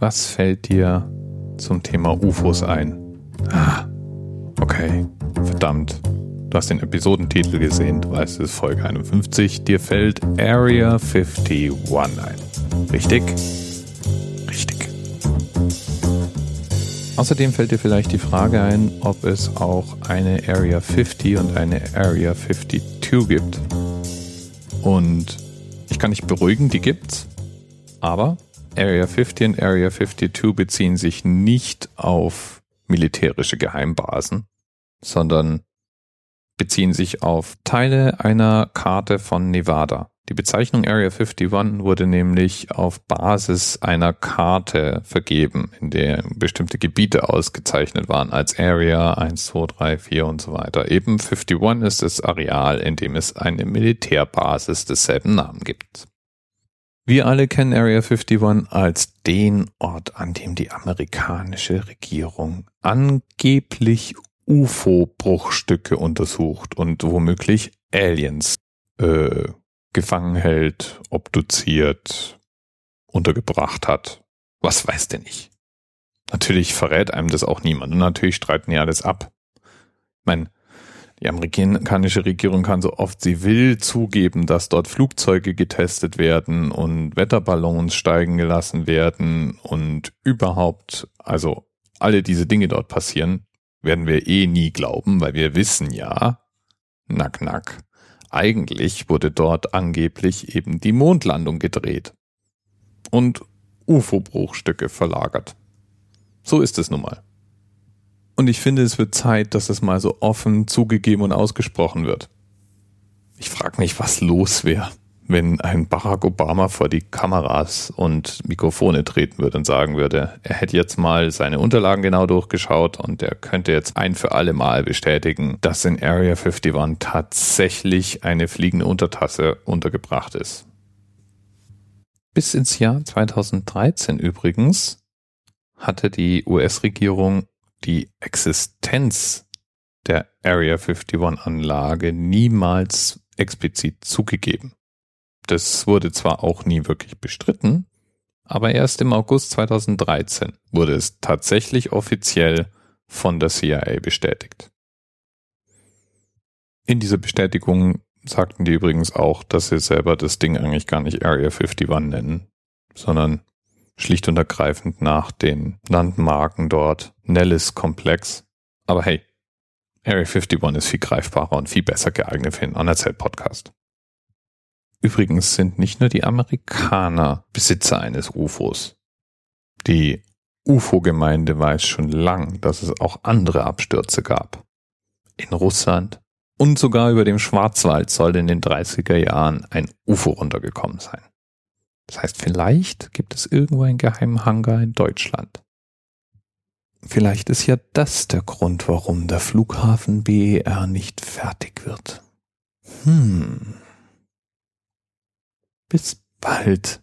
Was fällt dir zum Thema UFOs ein? Ah, okay, verdammt. Du hast den Episodentitel gesehen, du weißt, es ist Folge 51. Dir fällt Area 51 ein. Richtig? Richtig. Außerdem fällt dir vielleicht die Frage ein, ob es auch eine Area 50 und eine Area 52 gibt. Und ich kann dich beruhigen, die gibt's. Aber Area 50 und Area 52 beziehen sich nicht auf militärische Geheimbasen, sondern beziehen sich auf Teile einer Karte von Nevada. Die Bezeichnung Area 51 wurde nämlich auf Basis einer Karte vergeben, in der bestimmte Gebiete ausgezeichnet waren als Area 1, 2, 3, 4 und so weiter. Eben 51 ist das Areal, in dem es eine Militärbasis desselben Namen gibt. Wir alle kennen Area 51 als den Ort, an dem die amerikanische Regierung angeblich UFO-Bruchstücke untersucht und womöglich Aliens äh, gefangen hält, obduziert, untergebracht hat. Was weiß denn ich? Natürlich verrät einem das auch niemand und natürlich streiten die alles ab. Ich meine, die amerikanische Regierung kann so oft sie will zugeben, dass dort Flugzeuge getestet werden und Wetterballons steigen gelassen werden und überhaupt, also alle diese Dinge dort passieren werden wir eh nie glauben, weil wir wissen ja, nack, nack, eigentlich wurde dort angeblich eben die Mondlandung gedreht und UFO-Bruchstücke verlagert. So ist es nun mal. Und ich finde, es wird Zeit, dass es mal so offen zugegeben und ausgesprochen wird. Ich frage mich, was los wäre, wenn ein Barack Obama vor die Kameras und Mikrofone treten würde und sagen würde, er hätte jetzt mal seine Unterlagen genau durchgeschaut und er könnte jetzt ein für alle Mal bestätigen, dass in Area 51 tatsächlich eine fliegende Untertasse untergebracht ist. Bis ins Jahr 2013 übrigens hatte die US-Regierung die Existenz der Area 51 Anlage niemals explizit zugegeben. Das wurde zwar auch nie wirklich bestritten, aber erst im August 2013 wurde es tatsächlich offiziell von der CIA bestätigt. In dieser Bestätigung sagten die übrigens auch, dass sie selber das Ding eigentlich gar nicht Area 51 nennen, sondern schlicht und ergreifend nach den Landmarken dort Nellis Komplex. Aber hey, Area 51 ist viel greifbarer und viel besser geeignet für einen Anerzählt-Podcast. Übrigens sind nicht nur die Amerikaner Besitzer eines UFOs. Die UFO-Gemeinde weiß schon lang, dass es auch andere Abstürze gab. In Russland und sogar über dem Schwarzwald soll in den 30er Jahren ein UFO runtergekommen sein. Das heißt, vielleicht gibt es irgendwo einen geheimen Hangar in Deutschland. Vielleicht ist ja das der Grund, warum der Flughafen BER nicht fertig wird. Hm. Bis bald.